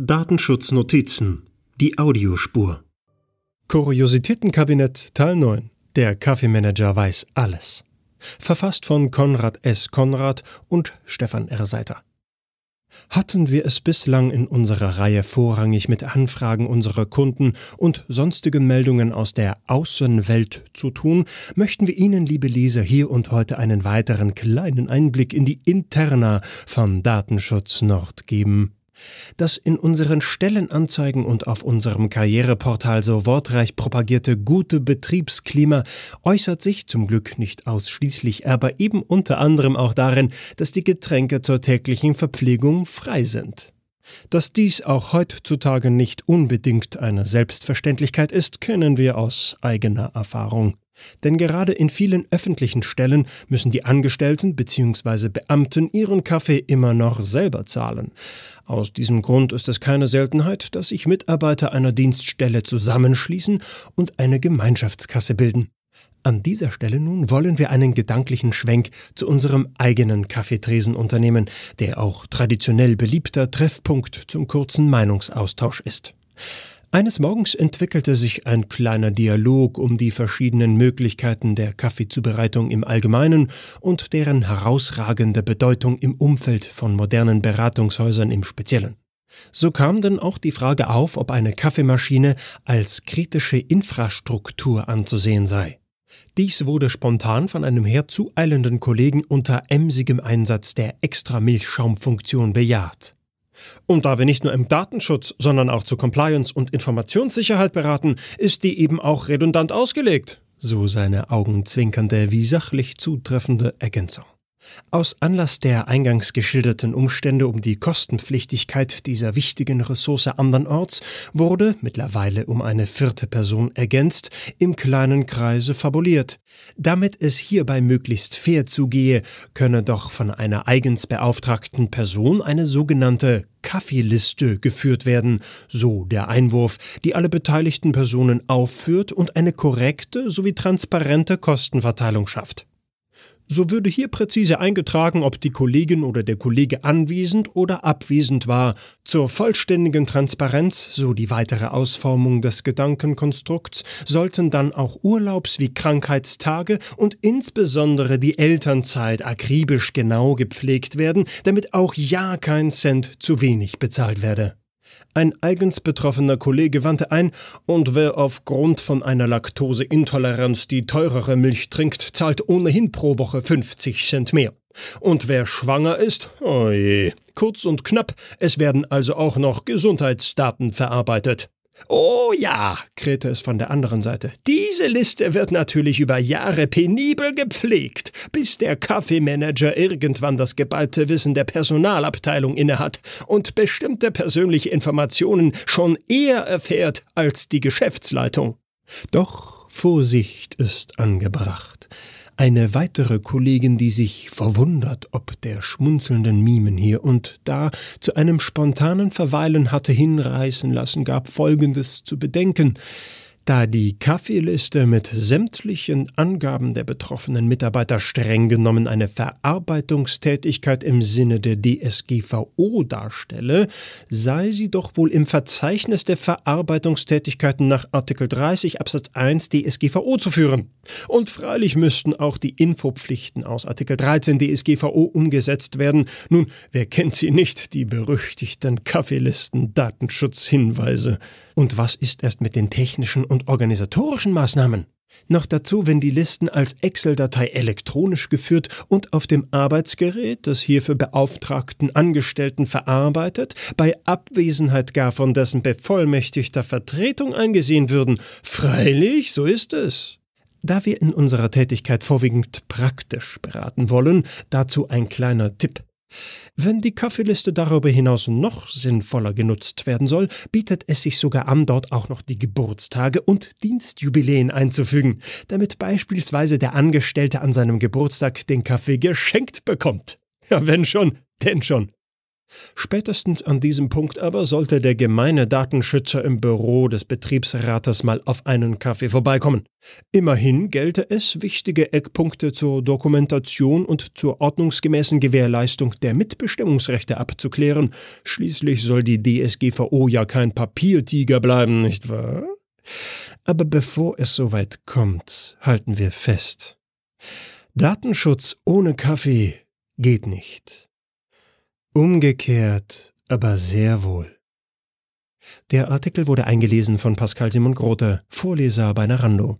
Datenschutznotizen. Die Audiospur. Kuriositätenkabinett Teil 9. Der Kaffeemanager weiß alles. Verfasst von Konrad S. Konrad und Stefan R. Seiter. Hatten wir es bislang in unserer Reihe vorrangig mit Anfragen unserer Kunden und sonstigen Meldungen aus der Außenwelt zu tun, möchten wir Ihnen, liebe Leser, hier und heute einen weiteren kleinen Einblick in die Interna von Datenschutz Nord geben. Das in unseren Stellenanzeigen und auf unserem Karriereportal so wortreich propagierte gute Betriebsklima äußert sich zum Glück nicht ausschließlich, aber eben unter anderem auch darin, dass die Getränke zur täglichen Verpflegung frei sind. Dass dies auch heutzutage nicht unbedingt eine Selbstverständlichkeit ist, kennen wir aus eigener Erfahrung. Denn gerade in vielen öffentlichen Stellen müssen die Angestellten bzw. Beamten ihren Kaffee immer noch selber zahlen. Aus diesem Grund ist es keine Seltenheit, dass sich Mitarbeiter einer Dienststelle zusammenschließen und eine Gemeinschaftskasse bilden. An dieser Stelle nun wollen wir einen gedanklichen Schwenk zu unserem eigenen Kaffeetresen unternehmen, der auch traditionell beliebter Treffpunkt zum kurzen Meinungsaustausch ist. Eines Morgens entwickelte sich ein kleiner Dialog um die verschiedenen Möglichkeiten der Kaffeezubereitung im Allgemeinen und deren herausragende Bedeutung im Umfeld von modernen Beratungshäusern im Speziellen. So kam denn auch die Frage auf, ob eine Kaffeemaschine als kritische Infrastruktur anzusehen sei. Dies wurde spontan von einem herzueilenden Kollegen unter emsigem Einsatz der Extra-Milchschaumfunktion bejaht. Und da wir nicht nur im Datenschutz, sondern auch zu Compliance und Informationssicherheit beraten, ist die eben auch redundant ausgelegt. So seine augenzwinkernde wie sachlich zutreffende Ergänzung. Aus Anlass der eingangs geschilderten Umstände um die Kostenpflichtigkeit dieser wichtigen Ressource andernorts wurde, mittlerweile um eine vierte Person ergänzt, im kleinen Kreise fabuliert. Damit es hierbei möglichst fair zugehe, könne doch von einer eigens beauftragten Person eine sogenannte Kaffeeliste geführt werden, so der Einwurf, die alle beteiligten Personen aufführt und eine korrekte sowie transparente Kostenverteilung schafft. So würde hier präzise eingetragen, ob die Kollegin oder der Kollege anwesend oder abwesend war. Zur vollständigen Transparenz, so die weitere Ausformung des Gedankenkonstrukts, sollten dann auch Urlaubs- wie Krankheitstage und insbesondere die Elternzeit akribisch genau gepflegt werden, damit auch ja kein Cent zu wenig bezahlt werde. Ein eigens betroffener Kollege wandte ein, und wer aufgrund von einer Laktoseintoleranz die teurere Milch trinkt, zahlt ohnehin pro Woche 50 Cent mehr. Und wer schwanger ist, oje. Kurz und knapp, es werden also auch noch Gesundheitsdaten verarbeitet. Oh ja, krähte es von der anderen Seite. Diese Liste wird natürlich über Jahre penibel gepflegt, bis der Kaffeemanager irgendwann das geballte Wissen der Personalabteilung innehat und bestimmte persönliche Informationen schon eher erfährt als die Geschäftsleitung. Doch Vorsicht ist angebracht. Eine weitere Kollegin, die sich verwundert ob der schmunzelnden Mimen hier und da zu einem spontanen Verweilen hatte hinreißen lassen, gab Folgendes zu bedenken. Da die Kaffeeliste mit sämtlichen Angaben der betroffenen Mitarbeiter streng genommen eine Verarbeitungstätigkeit im Sinne der DSGVO darstelle, sei sie doch wohl im Verzeichnis der Verarbeitungstätigkeiten nach Artikel 30 Absatz 1 DSGVO zu führen. Und freilich müssten auch die Infopflichten aus Artikel 13 DSGVO umgesetzt werden. Nun, wer kennt sie nicht, die berüchtigten Kaffeelisten Datenschutzhinweise? Und was ist erst mit den technischen und organisatorischen Maßnahmen? Noch dazu, wenn die Listen als Excel-Datei elektronisch geführt und auf dem Arbeitsgerät des hierfür beauftragten Angestellten verarbeitet, bei Abwesenheit gar von dessen bevollmächtigter Vertretung eingesehen würden. Freilich, so ist es. Da wir in unserer Tätigkeit vorwiegend praktisch beraten wollen, dazu ein kleiner Tipp. Wenn die Kaffeeliste darüber hinaus noch sinnvoller genutzt werden soll, bietet es sich sogar an, dort auch noch die Geburtstage und Dienstjubiläen einzufügen, damit beispielsweise der Angestellte an seinem Geburtstag den Kaffee geschenkt bekommt. Ja, wenn schon, denn schon. Spätestens an diesem Punkt aber sollte der gemeine Datenschützer im Büro des Betriebsrates mal auf einen Kaffee vorbeikommen. Immerhin gelte es, wichtige Eckpunkte zur Dokumentation und zur ordnungsgemäßen Gewährleistung der Mitbestimmungsrechte abzuklären. Schließlich soll die DSGVO ja kein Papiertiger bleiben, nicht wahr? Aber bevor es soweit kommt, halten wir fest. Datenschutz ohne Kaffee geht nicht. Umgekehrt aber sehr wohl. Der Artikel wurde eingelesen von Pascal Simon Grote, Vorleser bei Narando.